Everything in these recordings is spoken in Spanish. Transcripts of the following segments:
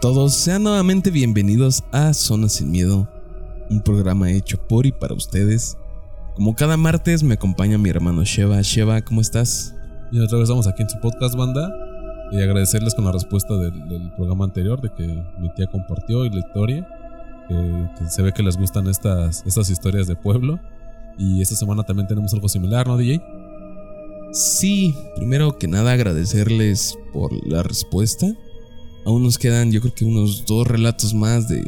todos, sean nuevamente bienvenidos a Zona Sin Miedo, un programa hecho por y para ustedes. Como cada martes me acompaña mi hermano Sheva. Sheva, ¿cómo estás? Y otra vez estamos aquí en su podcast, banda. Y agradecerles con la respuesta del, programa anterior de que mi tía compartió y la historia. Que, se ve que les gustan estas, estas historias de pueblo. Y esta semana también tenemos algo similar, ¿no, DJ? Sí, primero que nada agradecerles por la respuesta. Aún nos quedan yo creo que unos dos relatos más de,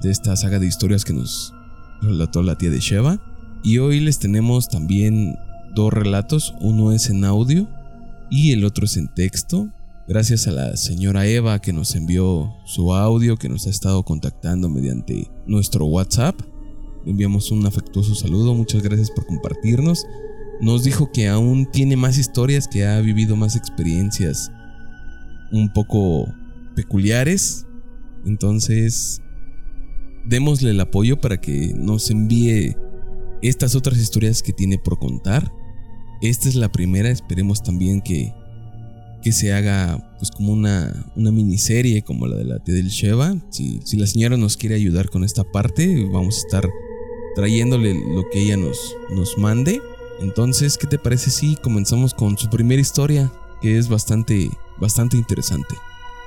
de esta saga de historias que nos relató la tía de Sheva. Y hoy les tenemos también dos relatos, uno es en audio y el otro es en texto. Gracias a la señora Eva que nos envió su audio, que nos ha estado contactando mediante nuestro WhatsApp. Le enviamos un afectuoso saludo, muchas gracias por compartirnos. Nos dijo que aún tiene más historias, que ha vivido más experiencias un poco peculiares. Entonces, démosle el apoyo para que nos envíe estas otras historias que tiene por contar. Esta es la primera, esperemos también que, que se haga pues como una, una miniserie como la de la del Sheva. Si, si la señora nos quiere ayudar con esta parte, vamos a estar trayéndole lo que ella nos, nos mande. Entonces, ¿qué te parece si comenzamos con su primera historia? Que es bastante, bastante interesante.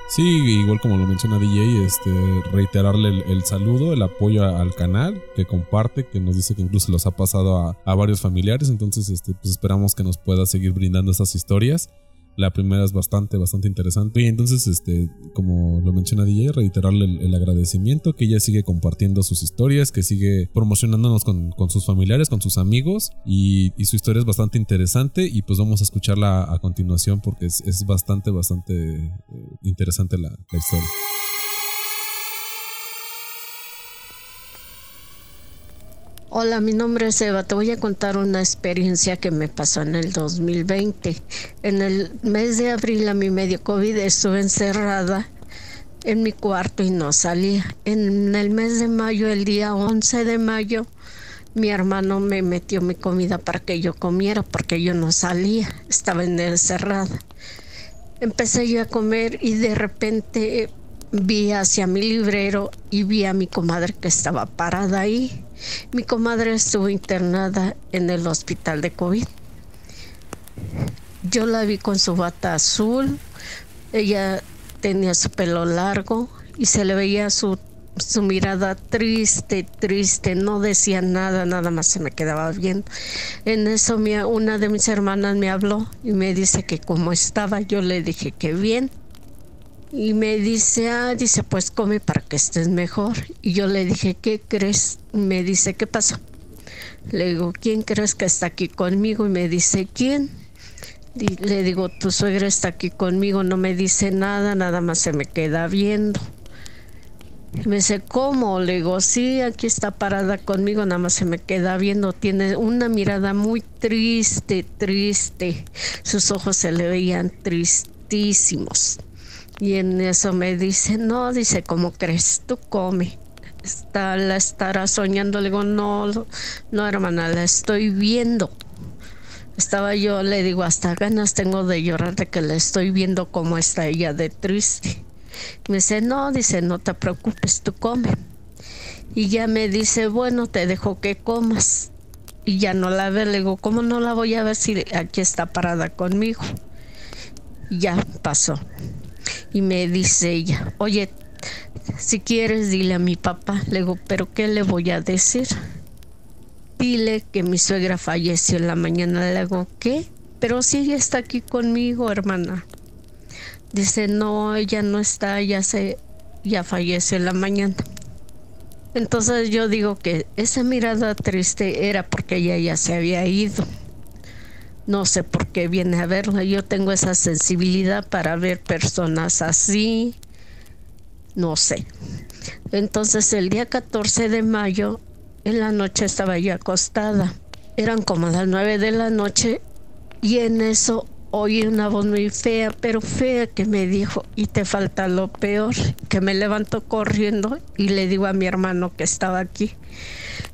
Sí, igual como lo menciona DJ, este, reiterarle el, saludo, el apoyo al canal, que comparte, que nos dice que incluso los ha pasado a, a varios familiares, entonces este, pues esperamos que nos pueda seguir brindando estas historias. La primera es bastante, bastante interesante. Y entonces, este, como lo menciona DJ, reiterarle el, agradecimiento, que ella sigue compartiendo sus historias, que sigue promocionándonos con, sus familiares, con sus amigos. Y, su historia es bastante interesante. Y pues vamos a escucharla a, continuación porque es, bastante, bastante eh, interesante la historia. Hola, mi nombre es Eva. Te voy a contar una experiencia que me pasó en el 2020. En el mes de abril a mi medio COVID estuve encerrada en mi cuarto y no salía. En el mes de mayo, el día 11 de mayo, mi hermano me metió mi comida para que yo comiera porque yo no salía, estaba encerrada. Empecé yo a comer y de repente vi hacia mi librero y vi a mi comadre que estaba parada ahí. Mi comadre estuvo internada en el hospital de COVID. Yo la vi con su bata azul, ella tenía su pelo largo y se le veía su, su mirada triste, triste, no decía nada, nada más se me quedaba viendo. En eso una de mis hermanas me habló y me dice que cómo estaba, yo le dije que bien y me dice, ah, dice, pues come para que estés mejor. Y yo le dije, ¿qué crees? Me dice, ¿qué pasó? Le digo, ¿quién crees que está aquí conmigo? Y me dice, ¿quién? Le digo, tu suegra está aquí conmigo, no me dice nada, nada más se me queda viendo. Y me dice, ¿cómo? Le digo, sí, aquí está parada conmigo, nada más se me queda viendo. Tiene una mirada muy triste, triste. Sus ojos se le veían tristísimos. Y en eso me dice, no, dice, ¿cómo crees? Tú come. Está, la estará soñando. Le digo, no, no, hermana, la estoy viendo. Estaba yo, le digo, hasta ganas tengo de llorar de que la estoy viendo cómo está ella de triste. Me dice, no, dice, no te preocupes, tú come. Y ya me dice, bueno, te dejo que comas. Y ya no la ve, le digo, ¿cómo no la voy a ver si aquí está parada conmigo? Y ya pasó. Y me dice ella, oye, si quieres dile a mi papá. Le digo, pero ¿qué le voy a decir? Dile que mi suegra falleció en la mañana. Le digo, ¿qué? Pero si ella está aquí conmigo, hermana. Dice, no, ella no está, ya se, ya falleció en la mañana. Entonces yo digo que esa mirada triste era porque ella ya se había ido. No sé por qué viene a verla. Yo tengo esa sensibilidad para ver personas así. No sé. Entonces el día 14 de mayo, en la noche estaba yo acostada. Eran como las 9 de la noche y en eso oí una voz muy fea, pero fea que me dijo, y te falta lo peor, que me levanto corriendo y le digo a mi hermano que estaba aquí.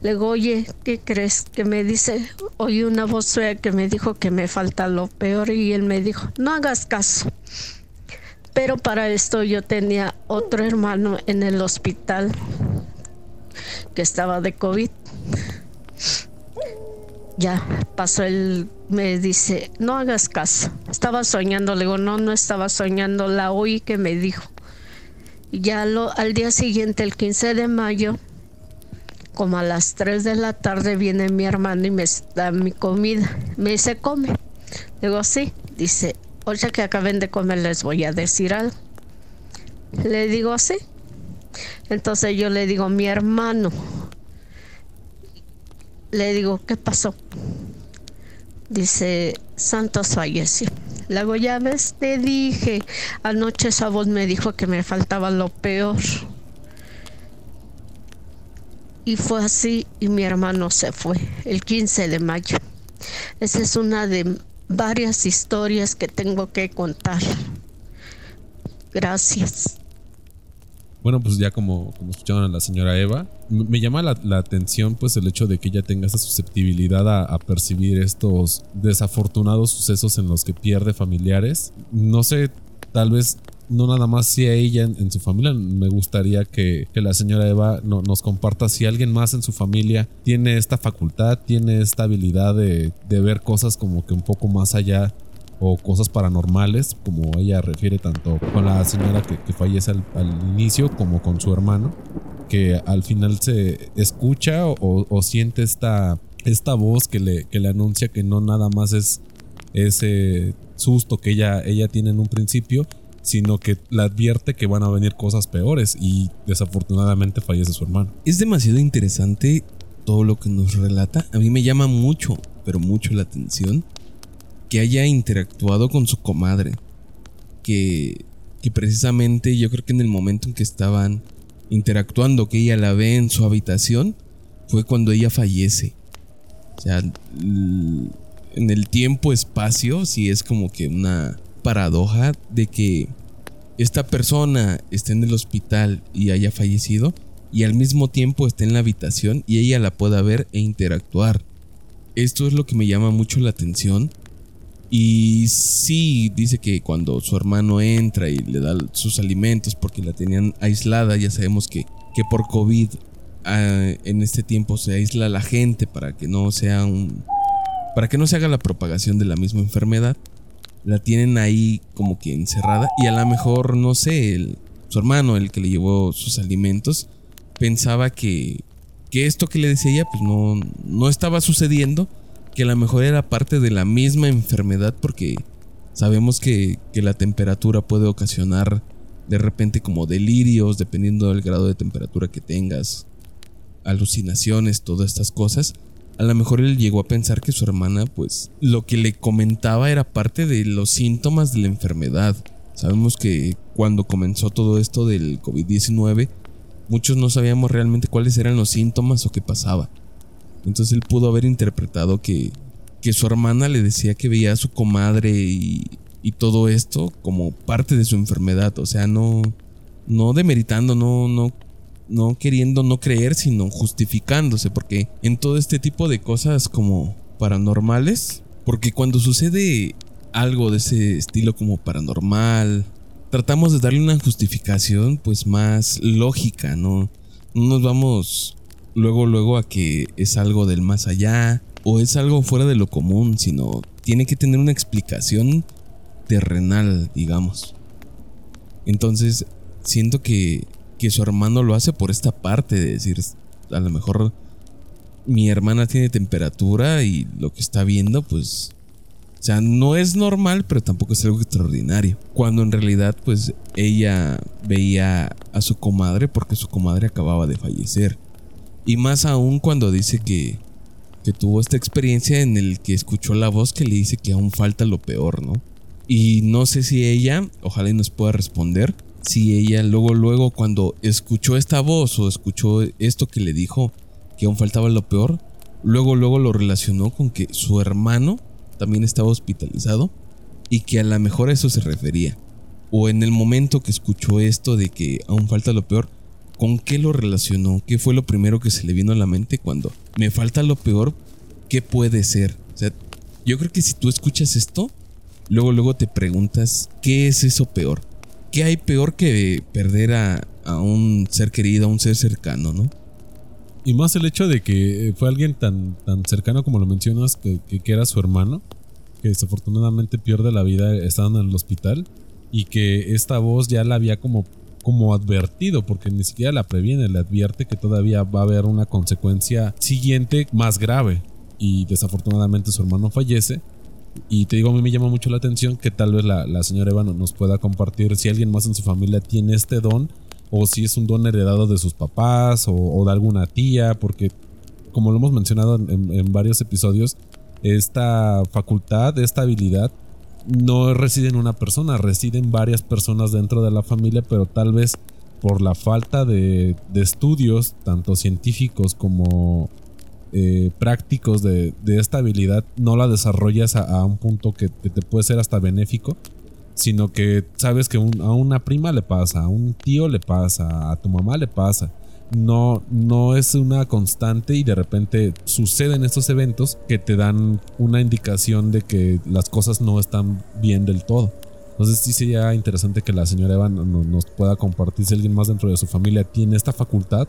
Le digo, oye, ¿qué crees? Que me dice, oí una voz fea que me dijo que me falta lo peor y él me dijo, no hagas caso. Pero para esto yo tenía otro hermano en el hospital que estaba de COVID. Ya pasó el, me dice, no hagas caso. Estaba soñando, le digo, no, no estaba soñando, la oí que me dijo. Ya lo, al día siguiente, el 15 de mayo, como a las 3 de la tarde, viene mi hermano y me da mi comida. Me dice, come. Le digo, sí. Dice, oye que acaben de comer, les voy a decir algo. Le digo, sí. Entonces yo le digo, mi hermano, le digo, ¿qué pasó? Dice, Santos falleció. Luego ya ves, te dije, anoche esa voz me dijo que me faltaba lo peor. Y fue así y mi hermano se fue el 15 de mayo. Esa es una de varias historias que tengo que contar. Gracias. Bueno, pues ya como, como escucharon a la señora Eva, me llama la, atención pues el hecho de que ella tenga esa susceptibilidad a, percibir estos desafortunados sucesos en los que pierde familiares. No sé, tal vez no nada más si a ella en, su familia, me gustaría que, la señora Eva nos comparta si alguien más en su familia tiene esta facultad, tiene esta habilidad de, de ver cosas como que un poco más allá o cosas paranormales, como ella refiere tanto con la señora que, fallece al, inicio como con su hermano, que al final se escucha o, siente esta, esta voz que le, que le anuncia que no nada más es ese susto que ella, ella tiene en un principio, sino que le advierte que van a venir cosas peores y desafortunadamente fallece su hermano. Es demasiado interesante todo lo que nos relata. A mí me llama mucho, pero mucho la atención que haya interactuado con su comadre. Que, que precisamente yo creo que en el momento en que estaban interactuando, que ella la ve en su habitación, fue cuando ella fallece. O sea, en el tiempo-espacio, sí es como que una paradoja de que esta persona esté en el hospital y haya fallecido y al mismo tiempo esté en la habitación y ella la pueda ver e interactuar. Esto es lo que me llama mucho la atención y sí, dice que cuando su hermano entra y le da sus alimentos porque la tenían aislada, ya sabemos que, que por COVID ah, en este tiempo se aísla la gente para que no sea un. para que no se haga la propagación de la misma enfermedad. La tienen ahí como que encerrada. Y a lo mejor, no sé, su hermano, el que le llevó sus alimentos, pensaba que, que esto que le decía ella, pues no, no estaba sucediendo que a lo mejor era parte de la misma enfermedad porque sabemos que, la temperatura puede ocasionar de repente como delirios dependiendo del grado de temperatura que tengas, alucinaciones, todas estas cosas. A lo mejor él llegó a pensar que su hermana pues lo que le comentaba era parte de los síntomas de la enfermedad. Sabemos que cuando comenzó todo esto del COVID-19 muchos no sabíamos realmente cuáles eran los síntomas o qué pasaba. Entonces él pudo haber interpretado que, que su hermana le decía que veía a su comadre y, y, todo esto como parte de su enfermedad. O sea, no, no demeritando, no, no, no queriendo no creer, sino justificándose. Porque en todo este tipo de cosas como paranormales, porque cuando sucede algo de ese estilo como paranormal, tratamos de darle una justificación pues más lógica, ¿no? No nos vamos luego, luego a que es algo del más allá o es algo fuera de lo común, sino tiene que tener una explicación terrenal, digamos. Entonces, siento que, que su hermano lo hace por esta parte de decir, a lo mejor mi hermana tiene temperatura y lo que está viendo, pues, o sea, no es normal, pero tampoco es algo extraordinario. Cuando en realidad, pues, ella veía a su comadre porque su comadre acababa de fallecer. Y más aún cuando dice que, que tuvo esta experiencia en el que escuchó la voz que le dice que aún falta lo peor, ¿no? Y no sé si ella, ojalá y nos pueda responder, si ella luego, luego cuando escuchó esta voz o escuchó esto que le dijo que aún faltaba lo peor, luego, luego lo relacionó con que su hermano también estaba hospitalizado y que a lo mejor eso se refería. O en el momento que escuchó esto de que aún falta lo peor, ¿Con qué lo relacionó? ¿Qué fue lo primero que se le vino a la mente cuando me falta lo peor? ¿Qué puede ser? O sea, yo creo que si tú escuchas esto, luego luego te preguntas, ¿qué es eso peor? ¿Qué hay peor que perder a, a un ser querido, a un ser cercano, no? Y más el hecho de que fue alguien tan, tan cercano como lo mencionas, que, que, era su hermano, que desafortunadamente pierde la vida estando en el hospital, y que esta voz ya la había como, como advertido, porque ni siquiera la previene, le advierte que todavía va a haber una consecuencia siguiente más grave. Y desafortunadamente su hermano fallece. Y te digo, a mí me llama mucho la atención que tal vez la, la señora Eva nos pueda compartir si alguien más en su familia tiene este don o si es un don heredado de sus papás o, de alguna tía, porque como lo hemos mencionado en, varios episodios, esta facultad, esta habilidad, no reside en una persona, reside en varias personas dentro de la familia, pero tal vez por la falta de, estudios, tanto científicos como eh, prácticos de, esta habilidad, no la desarrollas a, un punto que, te puede ser hasta benéfico sino que sabes que a una prima le pasa, a un tío le pasa, a tu mamá le pasa. No, no es una constante y de repente suceden estos eventos que te dan una indicación de que las cosas no están bien del todo. Entonces sí sería interesante que la señora Eva nos pueda compartir si alguien más dentro de su familia tiene esta facultad.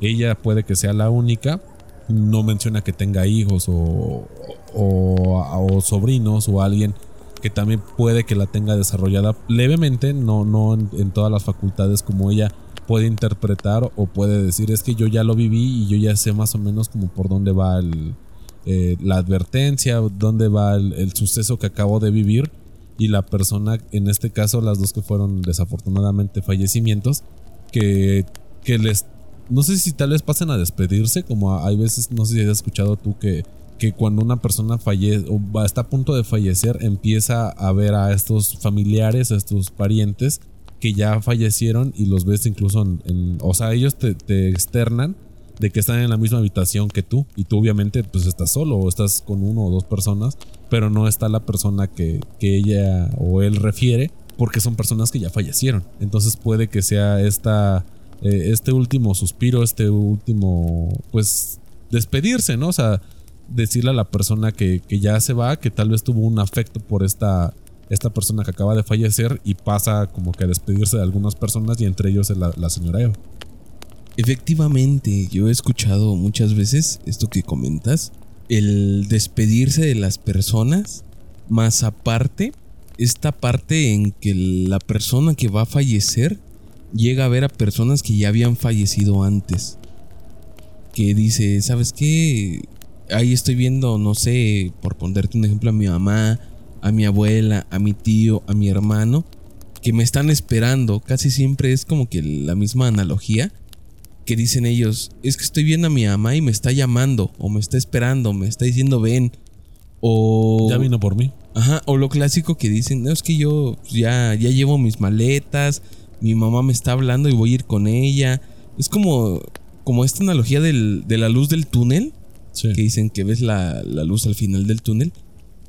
Ella puede que sea la única. No menciona que tenga hijos o, o, sobrinos o alguien que también puede que la tenga desarrollada levemente, no, no en, todas las facultades como ella puede interpretar o puede decir es que yo ya lo viví y yo ya sé más o menos como por dónde va el, eh, la advertencia, dónde va el, suceso que acabo de vivir y la persona, en este caso las dos que fueron desafortunadamente fallecimientos, que, que les, no sé si tal vez pasen a despedirse, como hay veces, no sé si has escuchado tú que que cuando una persona fallece o está a punto de fallecer, empieza a ver a estos familiares, a estos parientes que ya fallecieron y los ves incluso en, o sea, ellos te, externan de que están en la misma habitación que tú y tú obviamente pues estás solo o estás con uno o dos personas, pero no está la persona que, que ella o él refiere porque son personas que ya fallecieron. Entonces puede que sea esta, eh, este último suspiro, este último pues despedirse, ¿no? O sea, decirle a la persona que, ya se va, que tal vez tuvo un afecto por esta, esta persona que acaba de fallecer y pasa como que a despedirse de algunas personas y entre ellos la, la señora Eva. Efectivamente, yo he escuchado muchas veces esto que comentas, el despedirse de las personas, más aparte, esta parte en que la persona que va a fallecer llega a ver a personas que ya habían fallecido antes. Que dice, ¿sabes qué? ahí estoy viendo, no sé, por ponerte un ejemplo, a mi mamá, a mi abuela, a mi tío, a mi hermano, que me están esperando. Casi siempre es como que la misma analogía que dicen ellos, es que estoy viendo a mi mamá y me está llamando, o me está esperando, me está diciendo ven, o... Ya vino por mí. Ajá, o lo clásico que dicen, no, es que yo ya, ya llevo mis maletas, mi mamá me está hablando y voy a ir con ella. Es como, como esta analogía del, de la luz del túnel, que dicen que ves la, luz al final del túnel,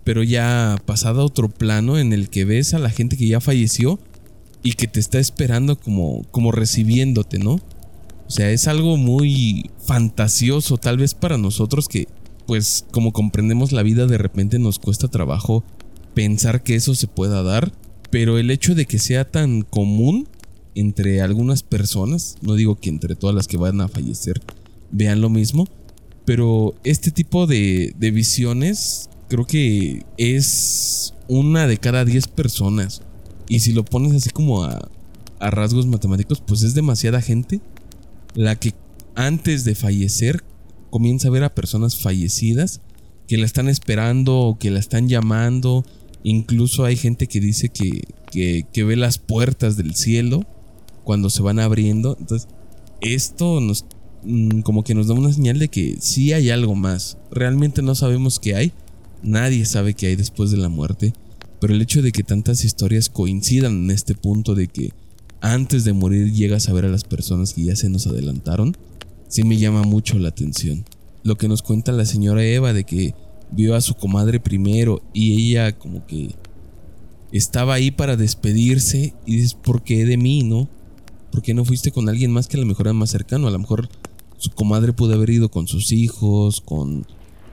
pero ya pasado a otro plano en el que ves a la gente que ya falleció y que te está esperando como, como recibiéndote, ¿no? O sea, es algo muy fantasioso tal vez para nosotros que, pues como comprendemos la vida, de repente nos cuesta trabajo pensar que eso se pueda dar, pero el hecho de que sea tan común entre algunas personas, no digo que entre todas las que van a fallecer vean lo mismo, pero este tipo de, visiones creo que es una de cada 10 personas. Y si lo pones así como a, rasgos matemáticos, pues es demasiada gente la que antes de fallecer comienza a ver a personas fallecidas que la están esperando o que la están llamando. Incluso hay gente que dice que, ve las puertas del cielo cuando se van abriendo. Entonces, esto nos Mm, como que nos da una señal de que sí hay algo más. Realmente no sabemos qué hay. Nadie sabe qué hay después de la muerte. Pero el hecho de que tantas historias coincidan en este punto de que antes de morir llegas a ver a las personas que ya se nos adelantaron, sí me llama mucho la atención. Lo que nos cuenta la señora Eva de que vio a su comadre primero y ella como que estaba ahí para despedirse y dices, ¿por qué de mí, no? ¿Por qué no fuiste con alguien más que a lo mejor era más cercano? A lo mejor su comadre pudo haber ido con sus hijos, con,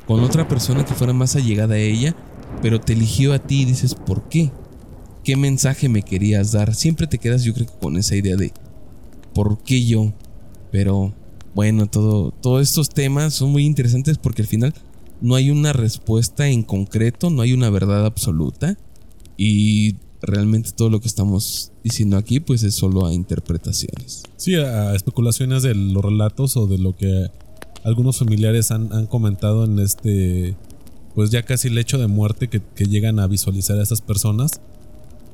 con otra persona que fuera más allegada a ella, pero te eligió a ti y dices, ¿por qué? qué mensaje me querías dar. Siempre te quedas, yo creo con esa idea de por qué yo. Pero bueno, todo, todos estos temas son muy interesantes porque al final no hay una respuesta en concreto, no hay una verdad absoluta. Y realmente todo lo que estamos diciendo aquí pues es solo a interpretaciones. Sí, a especulaciones de los relatos o de lo que algunos familiares han, han comentado en este, pues ya casi el hecho de muerte que, llegan a visualizar a estas personas.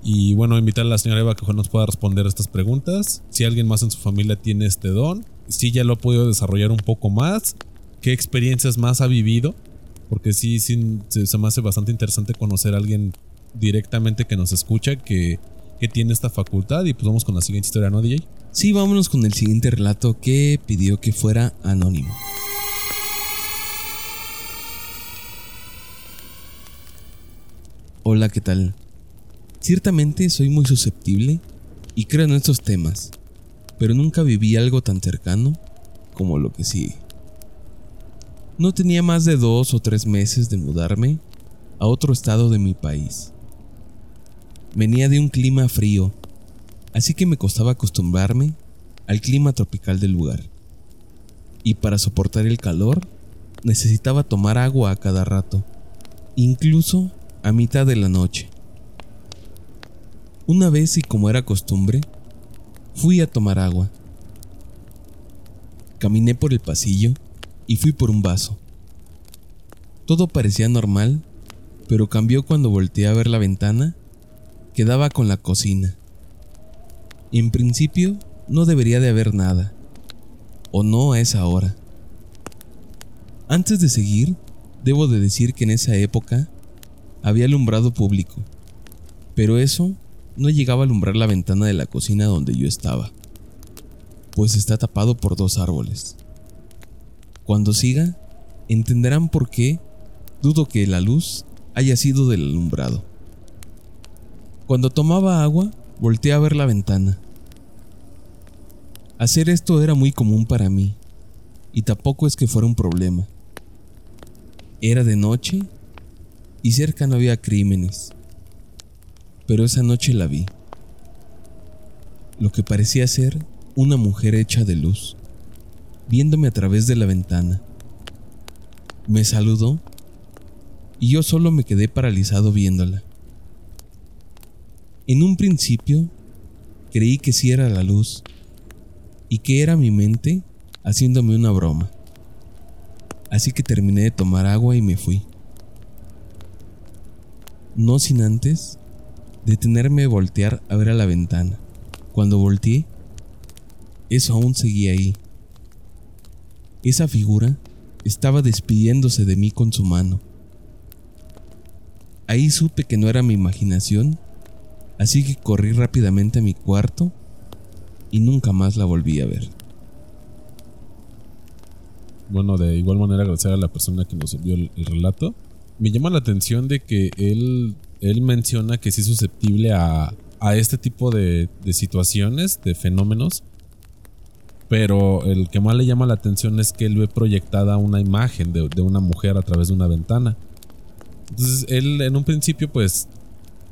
Y bueno, invitar a la señora Eva que nos pueda responder estas preguntas. Si alguien más en su familia tiene este don, si ya lo ha podido desarrollar un poco más, qué experiencias más ha vivido. Porque sí, sí se me hace bastante interesante conocer a alguien directamente que nos escucha que, que tiene esta facultad. Y pues vamos con la siguiente historia, ¿no, DJ? Sí, vámonos con el siguiente relato que pidió que fuera anónimo. Hola, ¿qué tal? Ciertamente soy muy susceptible y creo en estos temas, pero nunca viví algo tan cercano como lo que sigue. No tenía más de dos o tres meses de mudarme a otro estado de mi país. Venía de un clima frío, así que me costaba acostumbrarme al clima tropical del lugar. Y para soportar el calor, necesitaba tomar agua a cada rato, incluso a mitad de la noche. Una vez y como era costumbre, fui a tomar agua. Caminé por el pasillo y fui por un vaso. Todo parecía normal, pero cambió cuando volteé a ver la ventana que daba con la cocina. En principio no debería de haber nada, o no a esa hora. Antes de seguir, debo de decir que en esa época había alumbrado público, pero eso no llegaba a alumbrar la ventana de la cocina donde yo estaba, pues está tapado por dos árboles. Cuando siga, entenderán por qué dudo que la luz haya sido del alumbrado. Cuando tomaba agua, volteé a ver la ventana. Hacer esto era muy común para mí, y tampoco es que fuera un problema. Era de noche y cerca no había crímenes pero esa noche la vi. Lo que parecía ser una mujer hecha de luz, viéndome a través de la ventana. Me saludó y yo solo me quedé paralizado viéndola. En un principio creí que sí era la luz y que era mi mente haciéndome una broma. Así que terminé de tomar agua y me fui. No sin antes detenerme y voltear a ver a la ventana. Cuando volteé, eso aún seguía ahí. Esa figura estaba despidiéndose de mí con su mano. Ahí supe que no era mi imaginación, así que corrí rápidamente a mi cuarto y nunca más la volví a ver. Bueno, de igual manera agradecer a la persona que nos envió el, el relato. Me llama la atención de que él él menciona que sí es susceptible a, a este tipo de, de, situaciones, de fenómenos. Pero el que más le llama la atención es que él ve proyectada una imagen de, de, una mujer a través de una ventana. Entonces él en un principio pues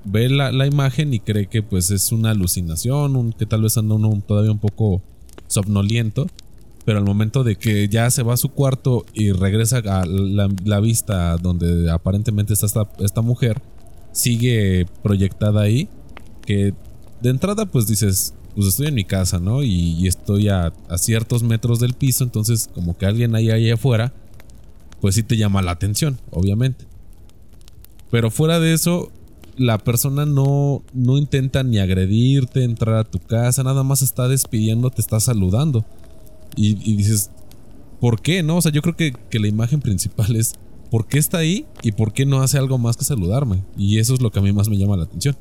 ve la, imagen y cree que pues es una alucinación, que tal vez anda uno todavía un poco somnoliento. Pero al momento de que ya se va a su cuarto y regresa a la, vista donde aparentemente está esta, mujer, sigue proyectada ahí. Que de entrada, pues dices, pues estoy en mi casa, ¿no? Y, estoy a, ciertos metros del piso, entonces como que alguien ahí, ahí afuera, pues sí te llama la atención, obviamente. Pero fuera de eso, la persona no, no intenta ni agredirte, entrar a tu casa, nada más está despidiendo, te está saludando. Y, dices, ¿por qué? No, o sea, yo creo que, que la imagen principal es por qué está ahí y por qué no hace algo más que saludarme. Y eso es lo que a mí más me llama la atención.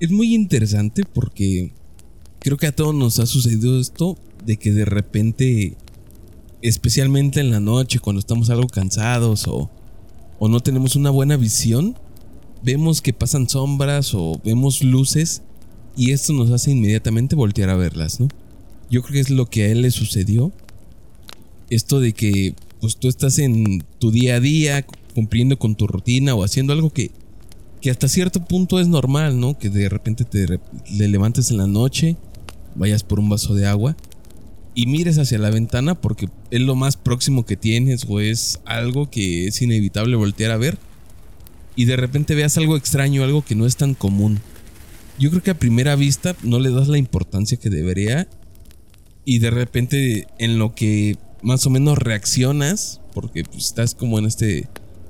Es muy interesante porque creo que a todos nos ha sucedido esto de que de repente, especialmente en la noche, cuando estamos algo cansados o, o no tenemos una buena visión, vemos que pasan sombras o vemos luces y esto nos hace inmediatamente voltear a verlas, ¿no? Yo creo que es lo que a él le sucedió. Esto de que pues tú estás en tu día a día cumpliendo con tu rutina o haciendo algo que, que hasta cierto punto es normal, ¿no? Que de repente te le levantes en la noche, vayas por un vaso de agua y mires hacia la ventana porque es lo más próximo que tienes o es algo que es inevitable voltear a ver y de repente veas algo extraño, algo que no es tan común. Yo creo que a primera vista no le das la importancia que debería y de repente en lo que más o menos reaccionas, porque pues, estás como en este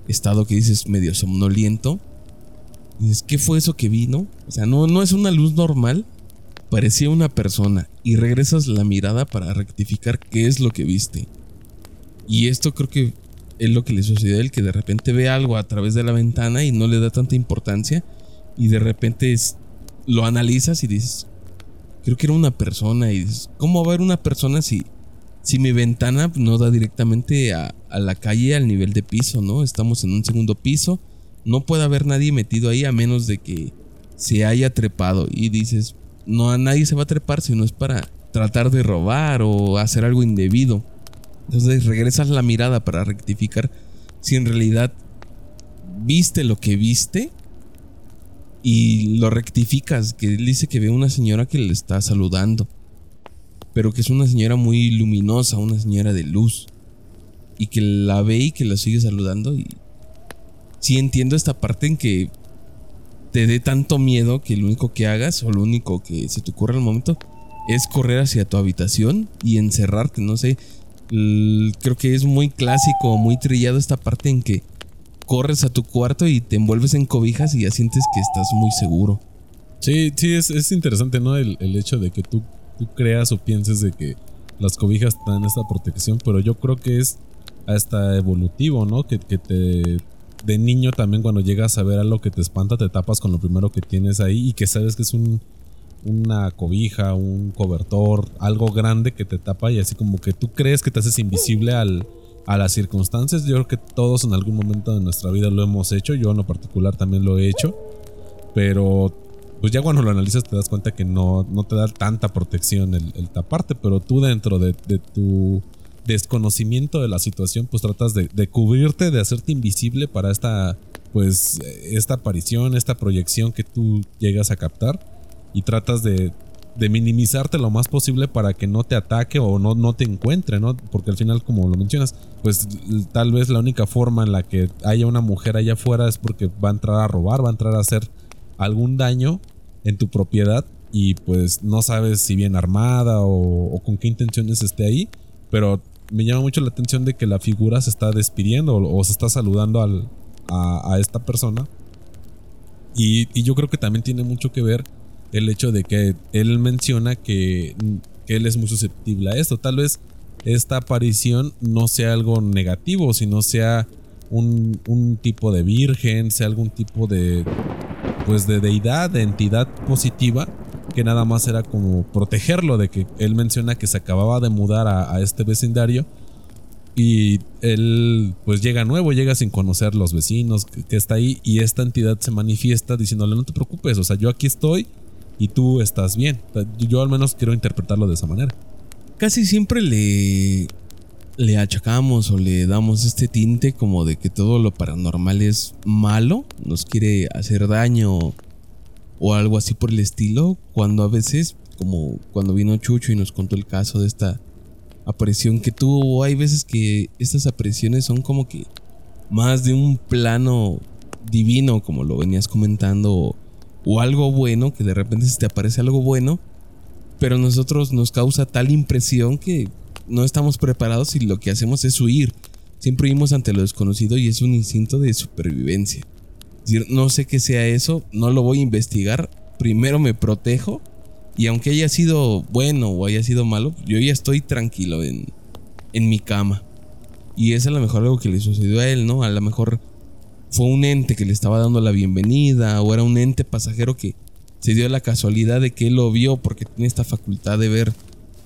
estado que dices medio somnoliento, dices, ¿qué fue eso que vino? O sea, no, no es una luz normal, parecía una persona y regresas la mirada para rectificar qué es lo que viste. Y esto creo que es lo que le sucedió a él, que de repente ve algo a través de la ventana y no le da tanta importancia y de repente lo analizas y dices, creo que era una persona y dices, ¿cómo va a haber una persona si, si mi ventana no da directamente a, a la calle al nivel de piso, ¿no? Estamos en un segundo piso, no puede haber nadie metido ahí a menos de que se haya trepado y dices, no a nadie se va a trepar si no es para tratar de robar o hacer algo indebido. Entonces regresas la mirada para rectificar si en realidad viste lo que viste y lo rectificas, que él dice que ve una señora que le está saludando, pero que es una señora muy luminosa, una señora de luz, y que la ve y que la sigue saludando. Y sí entiendo esta parte en que te dé tanto miedo que lo único que hagas o lo único que se te ocurra al momento es correr hacia tu habitación y encerrarte, no sé, creo que es muy clásico, muy trillado esta parte en que corres a tu cuarto y te envuelves en cobijas y ya sientes que estás muy seguro. Sí, sí, es, interesante, ¿no? El, hecho de que tú, tú creas o pienses de que las cobijas dan esta protección, pero yo creo que es hasta evolutivo, ¿no? Que, que te de niño también cuando llegas a ver algo que te espanta, te tapas con lo primero que tienes ahí y que sabes que es un, una cobija, un cobertor, algo grande que te tapa y así como que tú crees que te haces invisible al, a las circunstancias. Yo creo que todos en algún momento de nuestra vida lo hemos hecho, yo en lo particular también lo he hecho, pero pues ya cuando lo analizas te das cuenta que no, no te da tanta protección el, taparte, pero tú dentro de, tu desconocimiento de la situación pues tratas de, de cubrirte, de hacerte invisible para esta pues esta aparición, esta proyección que tú llegas a captar y tratas de, minimizarte lo más posible para que no te ataque o no, no te encuentre, ¿no? Porque al final, como lo mencionas, pues tal vez la única forma en la que haya una mujer allá afuera es porque va a entrar a robar, va a entrar a hacer algún daño en tu propiedad y pues no sabes si bien armada o, con qué intenciones esté ahí, pero me llama mucho la atención de que la figura se está despidiendo o, se está saludando al, a, esta persona. Y yo creo que también tiene mucho que ver el hecho de que él menciona que, él es muy susceptible a esto. Tal vez esta aparición no sea algo negativo, sino sea un, tipo de virgen, sea algún tipo de pues de deidad, de entidad positiva que nada más era como protegerlo de que él menciona que se acababa de mudar a, este vecindario y él pues llega nuevo, llega sin conocer los vecinos que, que, está ahí y esta entidad se manifiesta diciéndole no te preocupes, o sea yo aquí estoy y tú estás bien. Yo al menos quiero interpretarlo de esa manera. Casi siempre le le achacamos o le damos este tinte como de que todo lo paranormal es malo, nos quiere hacer daño o algo así por el estilo, cuando a veces, como cuando vino Chucho y nos contó el caso de esta aparición que tuvo, hay veces que estas apariciones son como que más de un plano divino, como lo venías comentando, o algo bueno, que de repente se te aparece algo bueno, pero nosotros nos causa tal impresión que no estamos preparados y lo que hacemos es huir. Siempre huimos ante lo desconocido y es un instinto de supervivencia. no sé qué sea eso, no lo voy a investigar, primero me protejo y aunque haya sido bueno o haya sido malo, yo ya estoy tranquilo en, en mi cama. Y es a lo mejor algo que le sucedió a él, ¿no? A lo mejor fue un ente que le estaba dando la bienvenida o era un ente pasajero que se dio la casualidad de que él lo vio porque tiene esta facultad de ver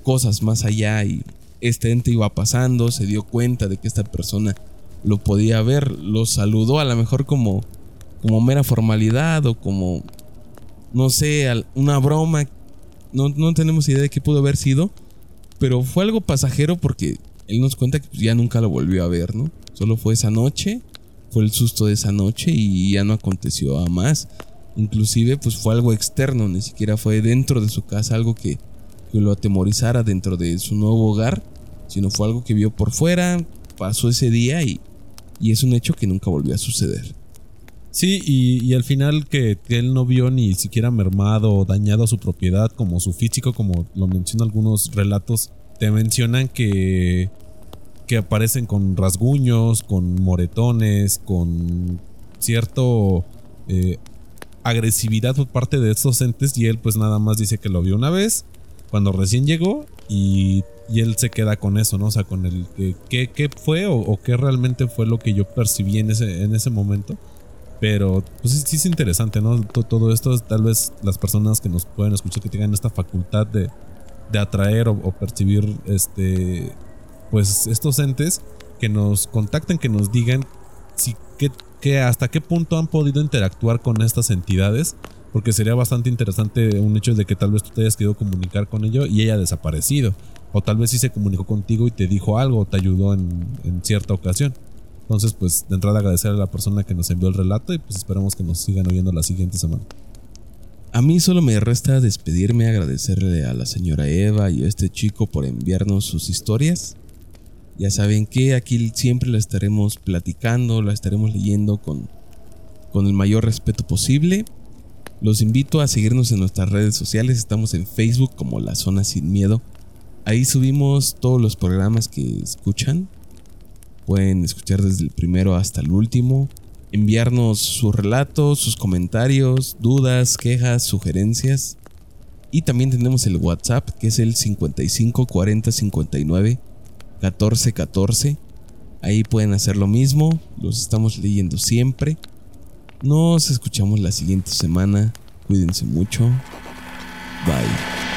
cosas más allá y este ente iba pasando, se dio cuenta de que esta persona lo podía ver, lo saludó a lo mejor como como mera formalidad o como no sé, una broma, no, no tenemos idea de qué pudo haber sido, pero fue algo pasajero porque él nos cuenta que ya nunca lo volvió a ver, ¿no? Solo fue esa noche fue el susto de esa noche y ya no aconteció a más. Inclusive pues fue algo externo, ni siquiera fue dentro de su casa algo que, que lo atemorizara dentro de su nuevo hogar, sino fue algo que vio por fuera, pasó ese día y, y es un hecho que nunca volvió a suceder. Sí, y, al final que, él no vio ni siquiera mermado o dañado su propiedad, como su físico, como lo mencionan algunos relatos, te mencionan que, que aparecen con rasguños, con moretones, con cierto eh, agresividad por parte de estos entes y él pues nada más dice que lo vio una vez cuando recién llegó y, él se queda con eso, ¿no? O sea, con el que qué fue o, qué realmente fue lo que yo percibí en ese, en ese momento. Pero pues sí, es interesante, ¿no? Todo, esto, tal vez las personas que nos pueden escuchar que tengan esta facultad de, de atraer o, percibir este pues estos entes que nos contacten, que nos digan si que, hasta qué punto han podido interactuar con estas entidades porque sería bastante interesante un hecho de que tal vez tú te hayas querido comunicar con ello y ella ha desaparecido. O tal vez sí se comunicó contigo y te dijo algo te ayudó en, en, cierta ocasión. Entonces, pues de entrada agradecer a la persona que nos envió el relato y pues esperamos que nos sigan oyendo la siguiente semana. A mí solo me resta despedirme, agradecerle a la señora Eva y a este chico por enviarnos sus historias. Ya saben que aquí siempre la estaremos platicando, la estaremos leyendo con, con el mayor respeto posible. Los invito a seguirnos en nuestras redes sociales. Estamos en Facebook como La Zona Sin Miedo. Ahí subimos todos los programas que escuchan. Pueden escuchar desde el primero hasta el último. Enviarnos sus relatos, sus comentarios, dudas, quejas, sugerencias. Y también tenemos el WhatsApp que es el 55 40 59 14 14. Ahí pueden hacer lo mismo. Los estamos leyendo siempre. Nos escuchamos la siguiente semana. Cuídense mucho. Bye.